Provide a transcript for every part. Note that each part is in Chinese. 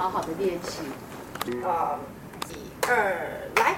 好好的练习。啊，一二，来。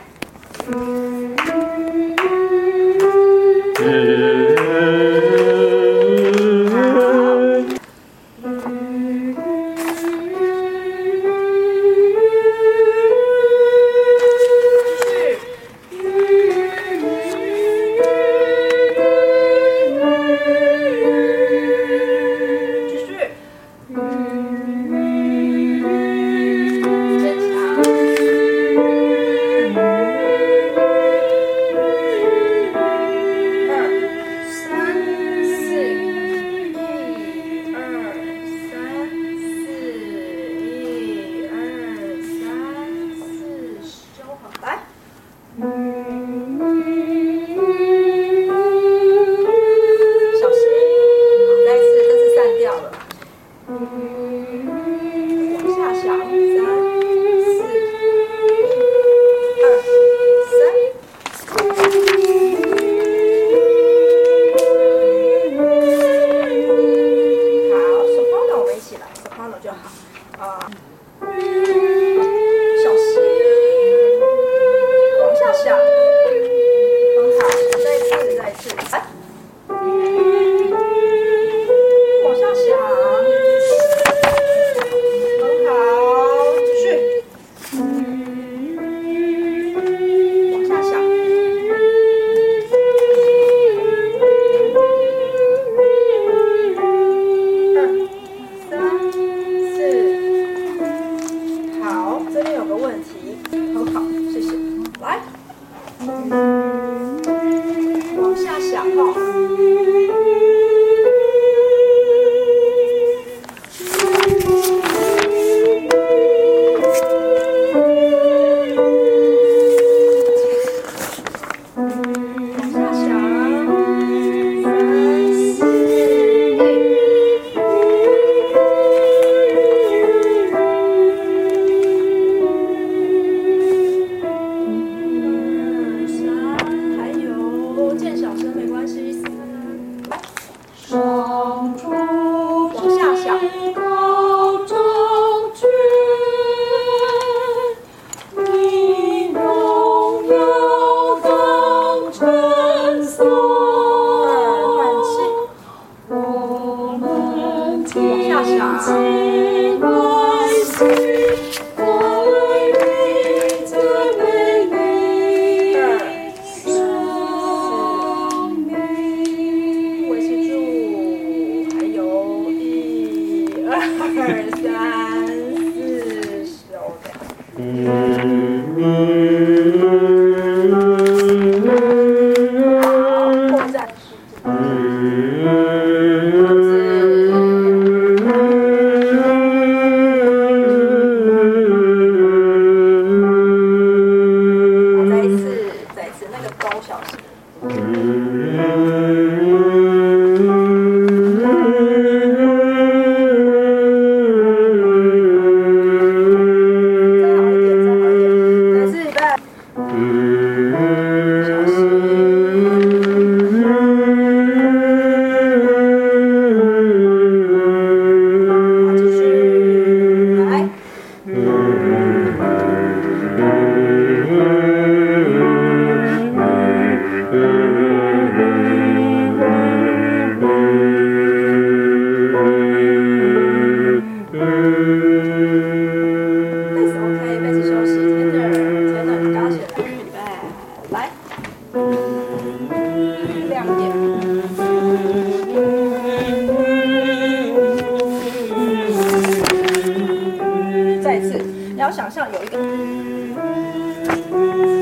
Thank you.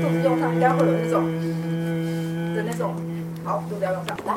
肚子用上应该会有那种的那种，好，肚子要用上，来。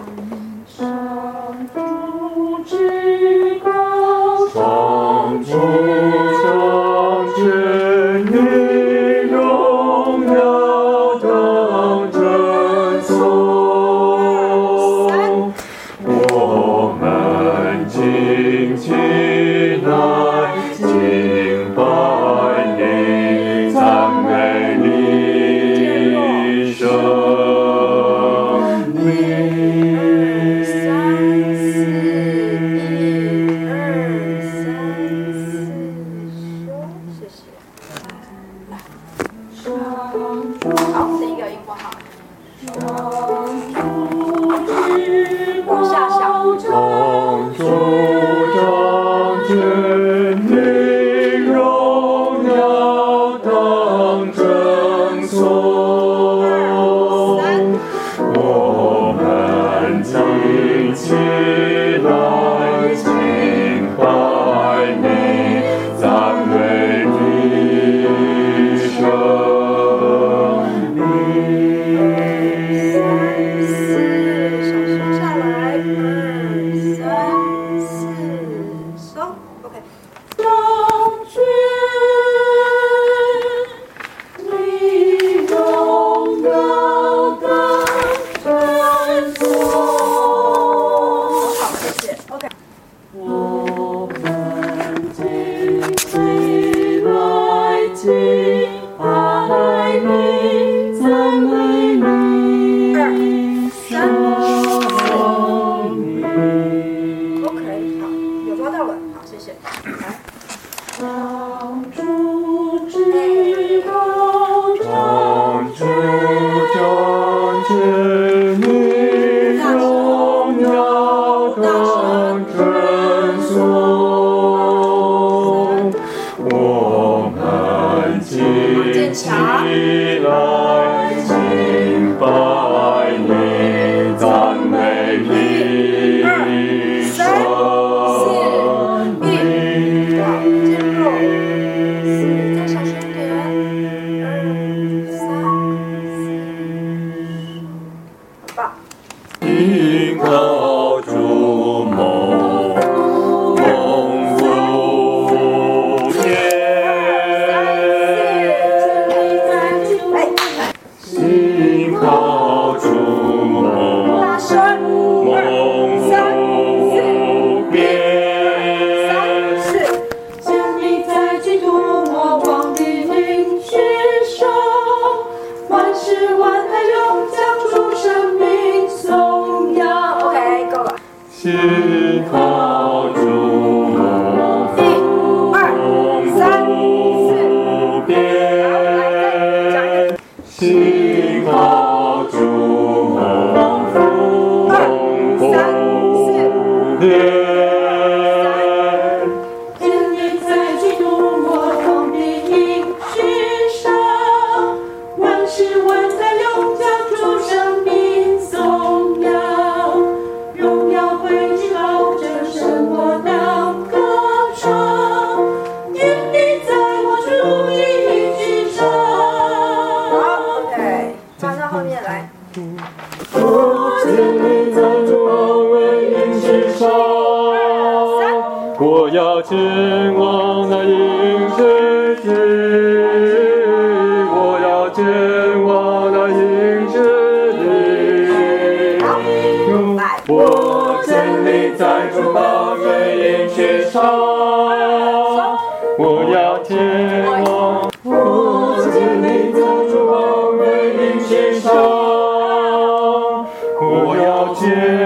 我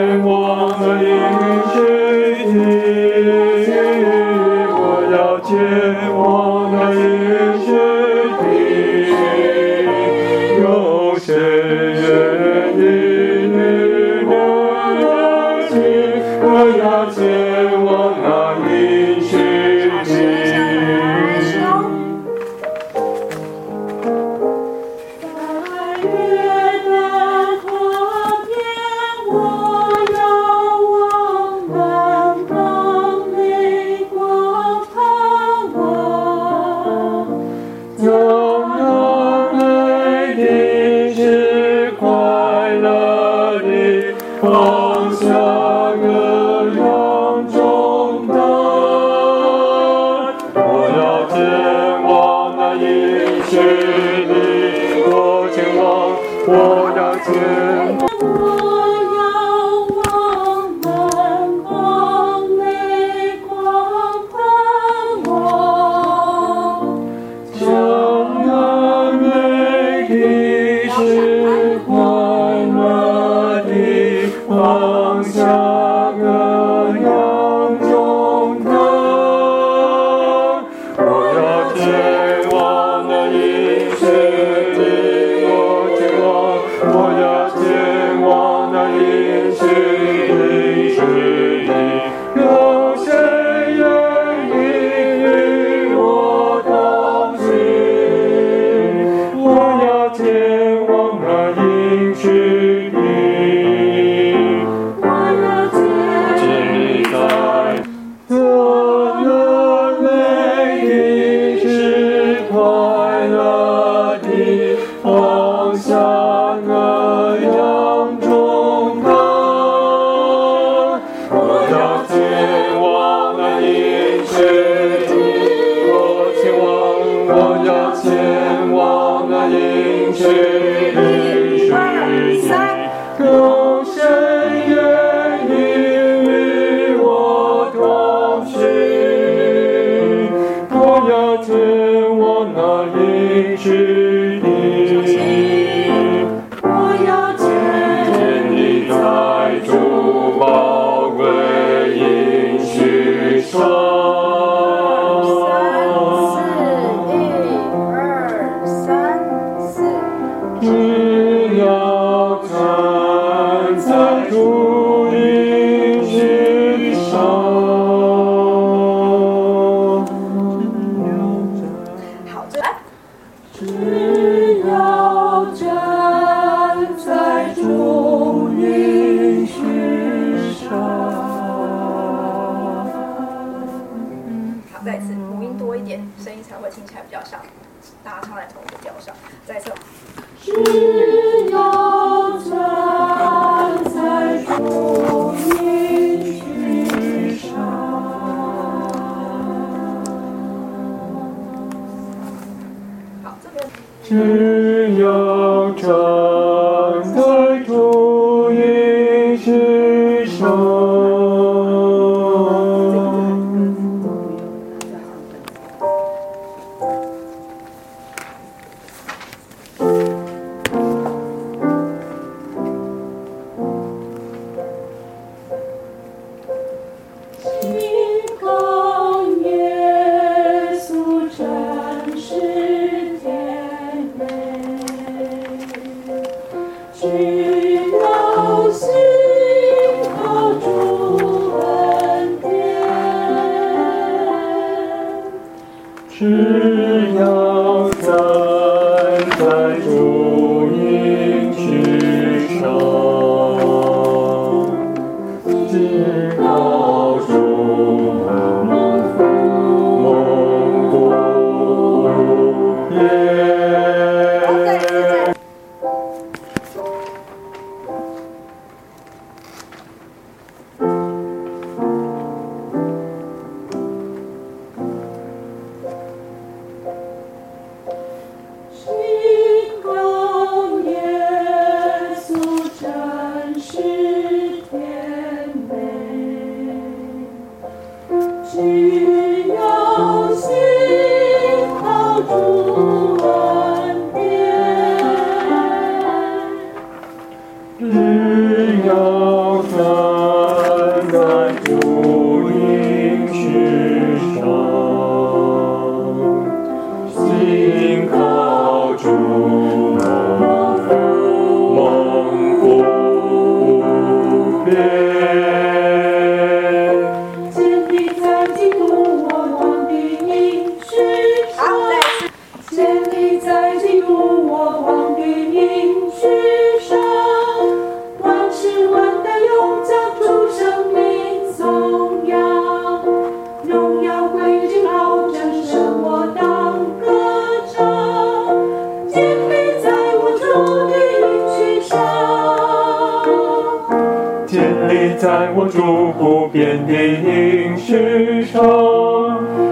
在我主不变的应许上。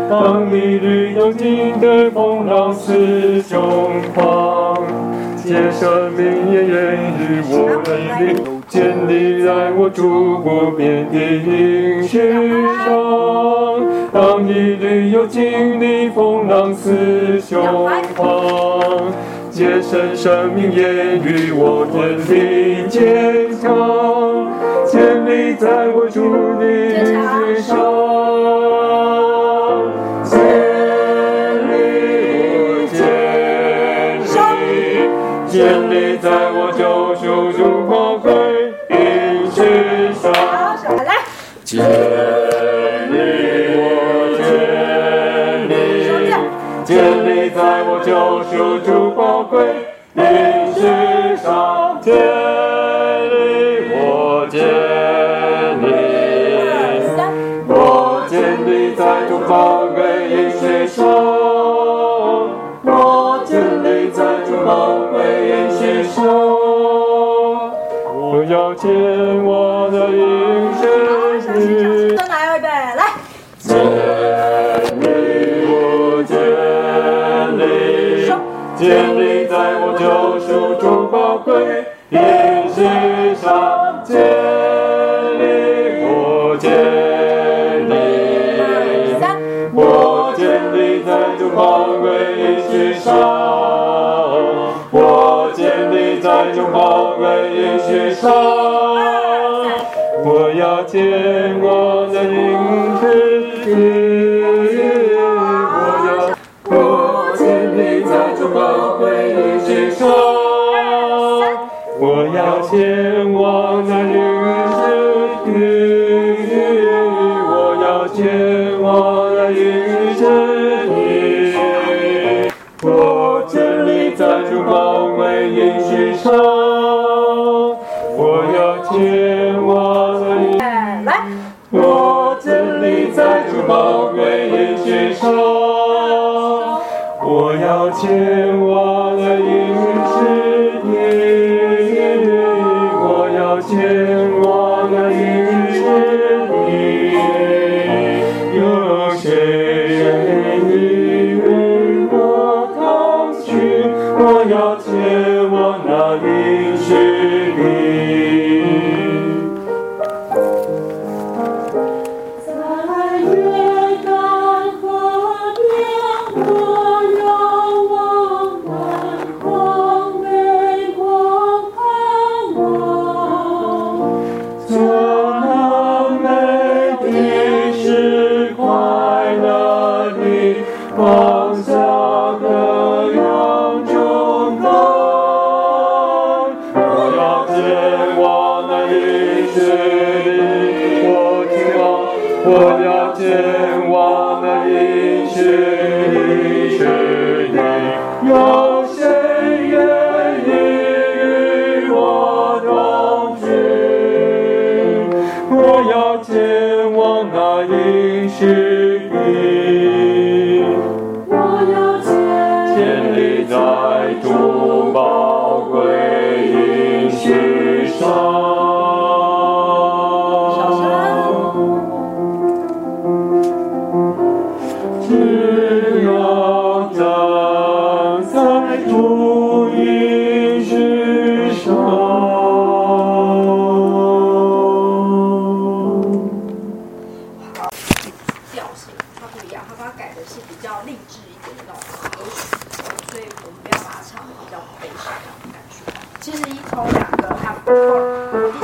当你屡有经的风浪似雄狂，借生命也愿与我为邻，建立在我主不变的应许上。当你屡有经的风浪似雄狂。皆生生命言语，我坚定坚强。建立在我主的肩上，建立我建立建立在我九族祖国最顶之上，建立我建立在我九族祖国最顶之上。要见我的影。其实一抽两个还不错。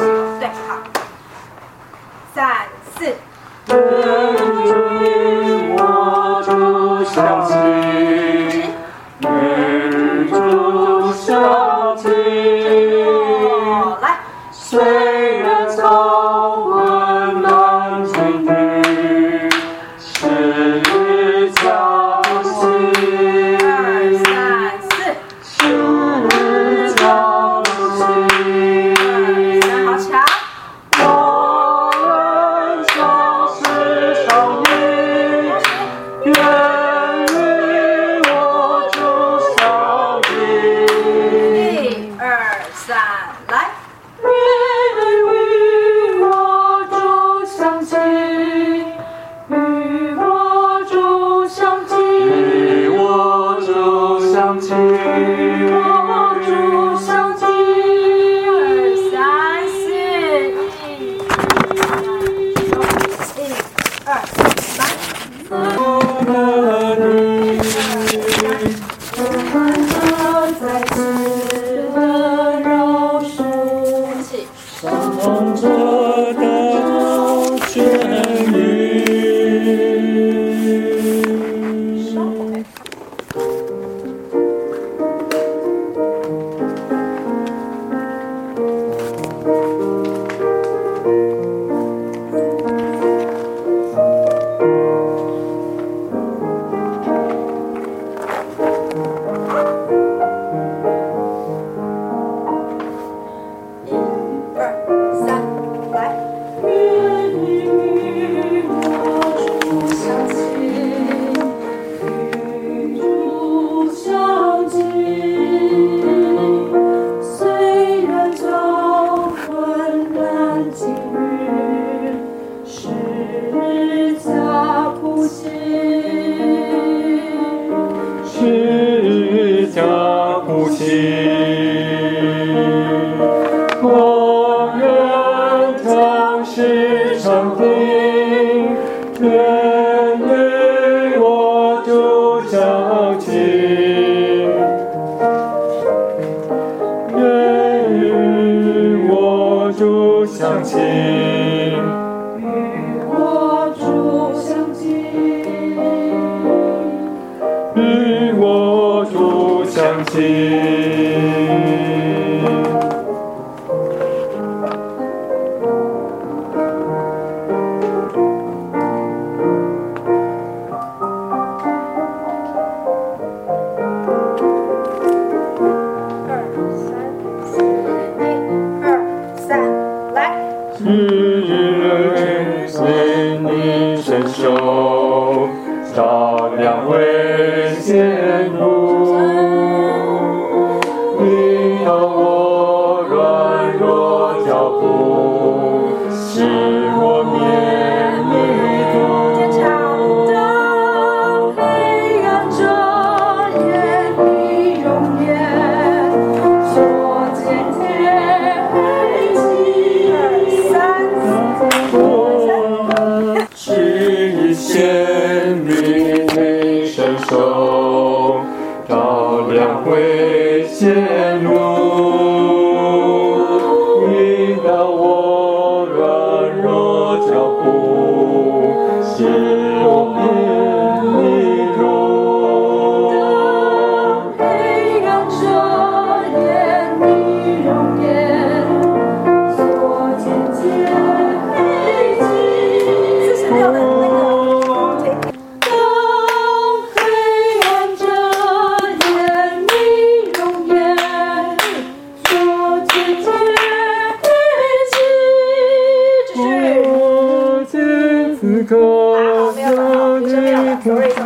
好，没有了，好，不。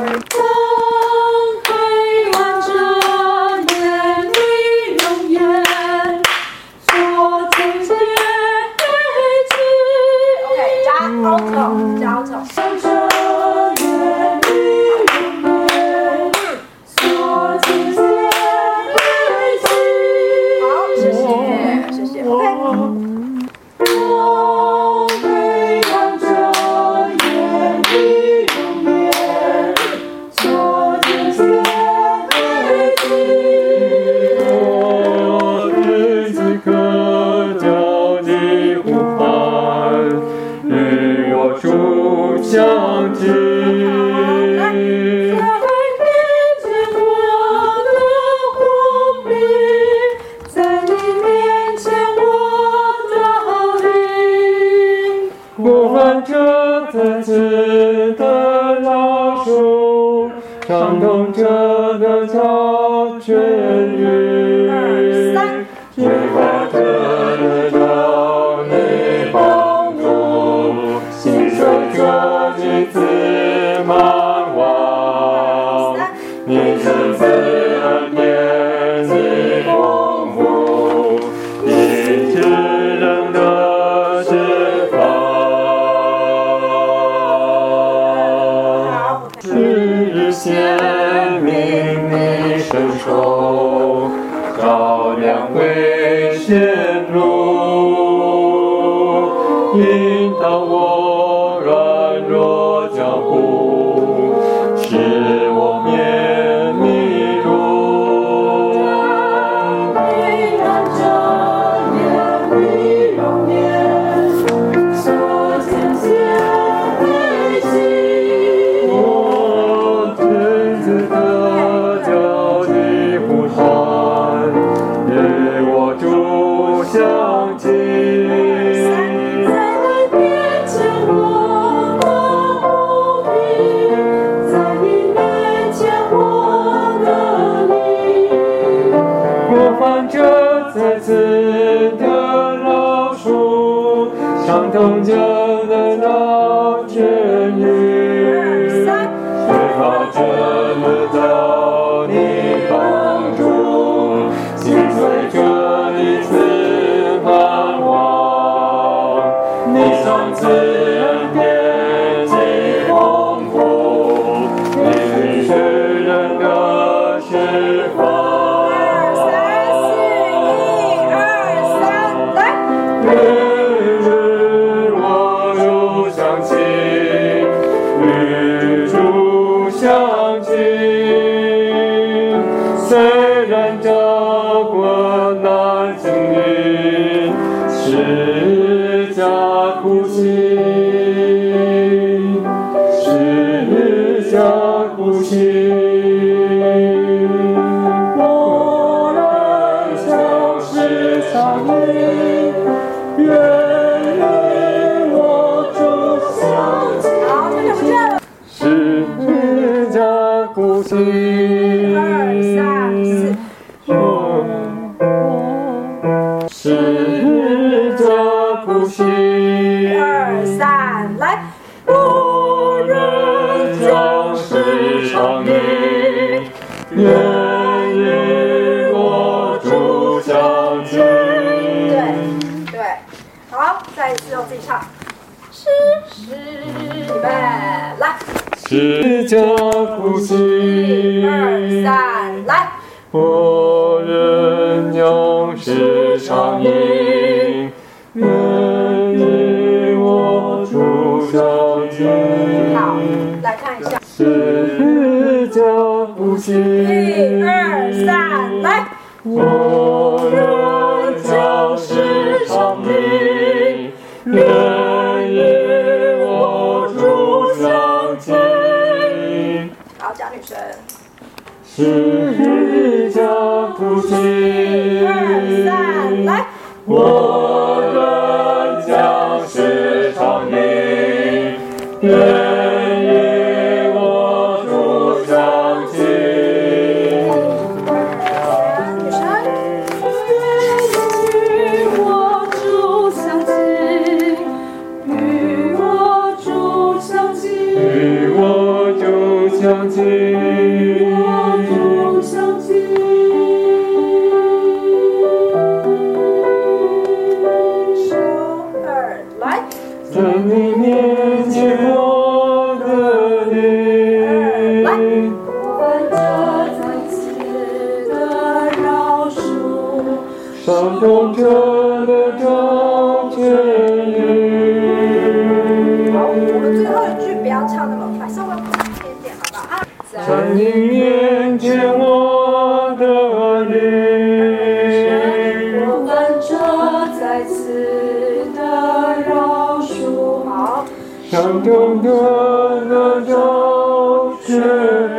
来看一下。家不行。一二三，来。我，愿与我相。好，贾女神。是。相同的，那就。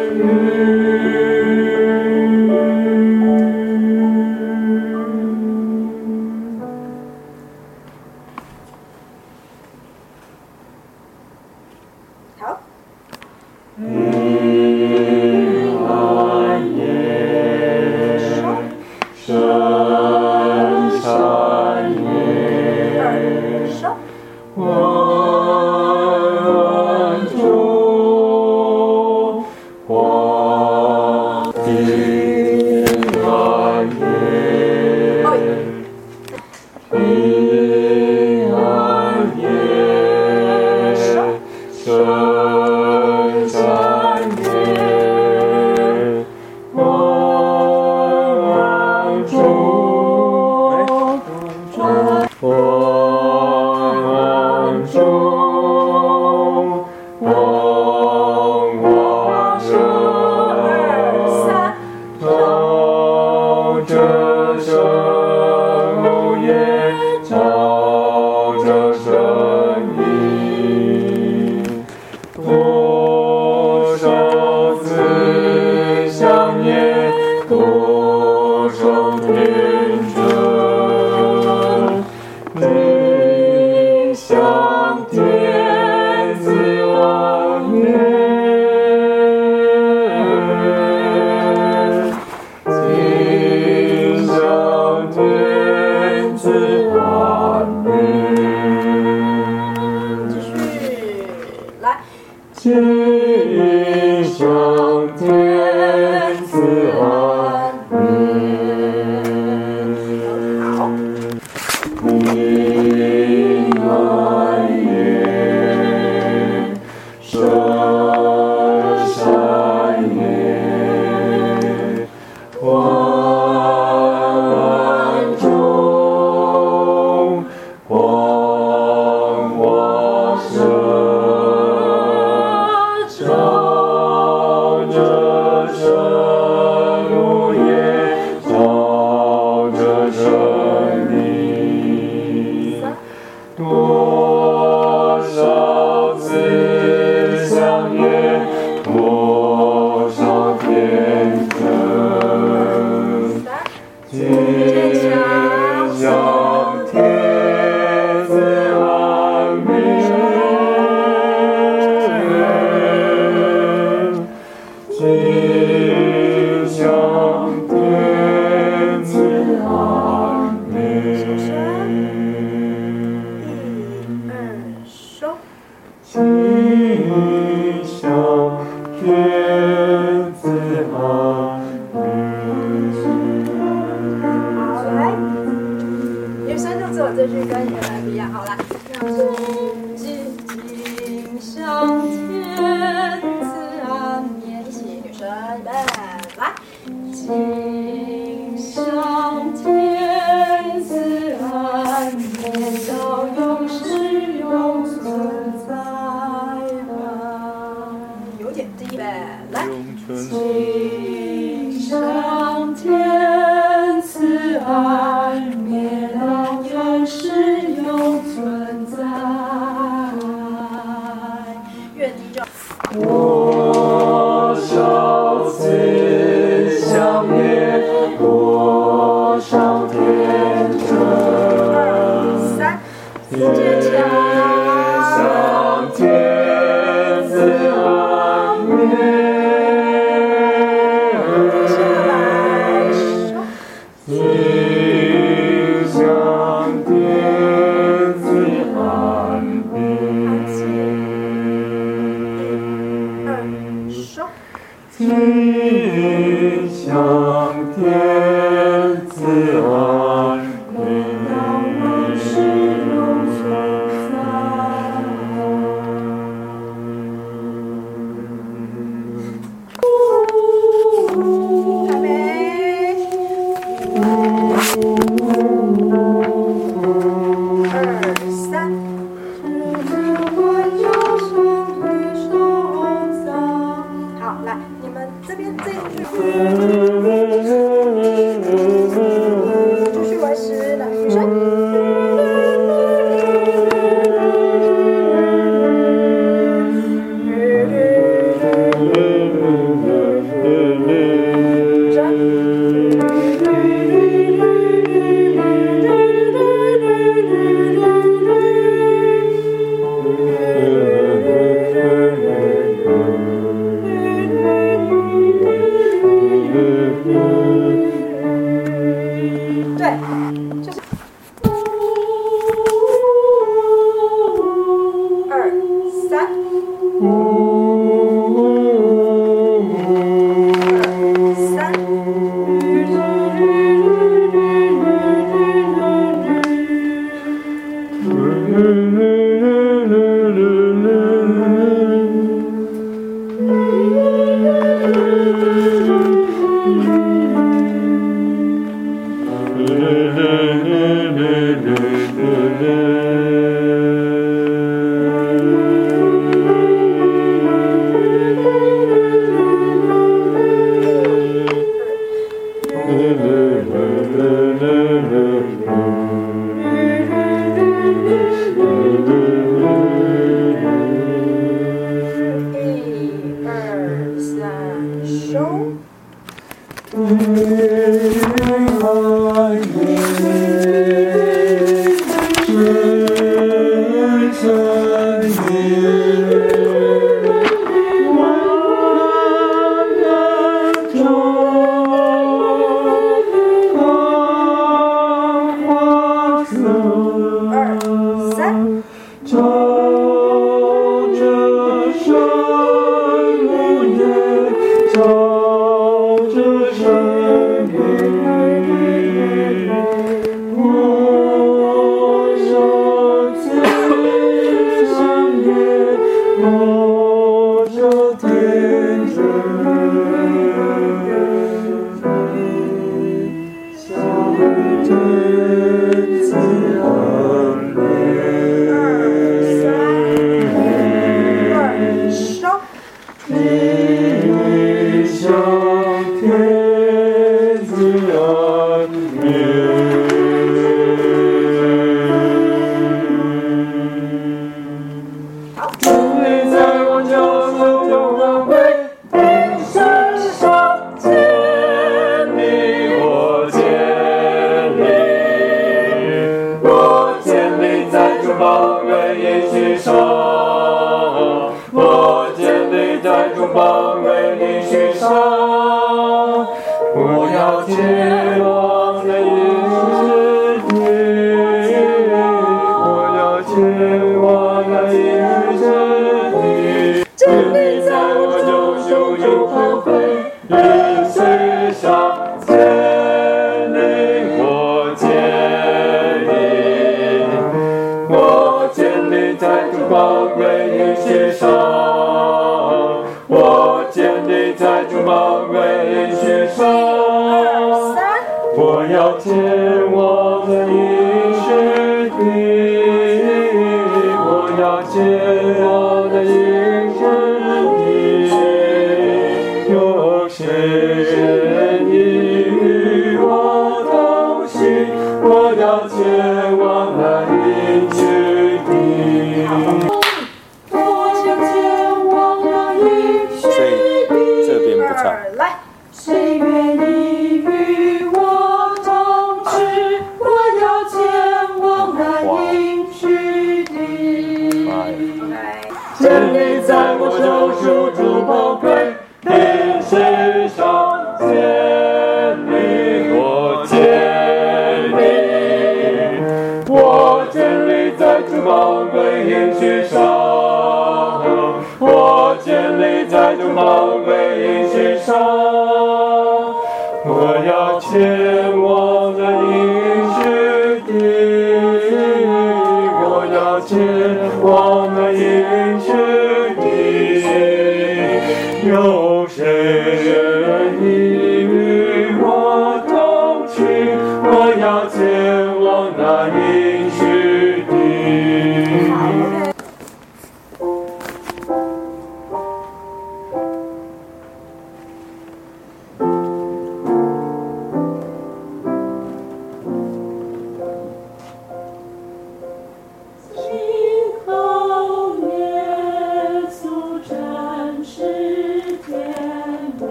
Música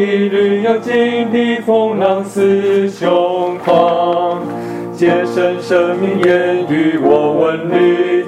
一缕幽静的风浪似胸膛借声声明言语我问律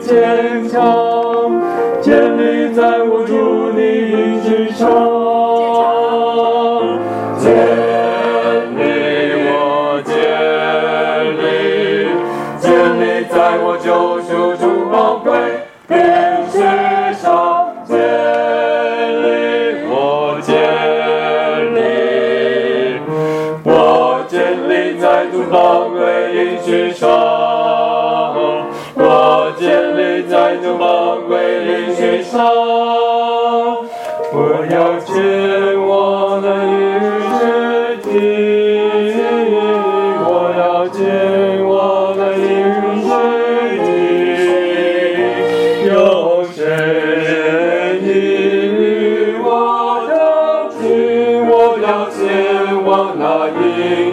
见我那应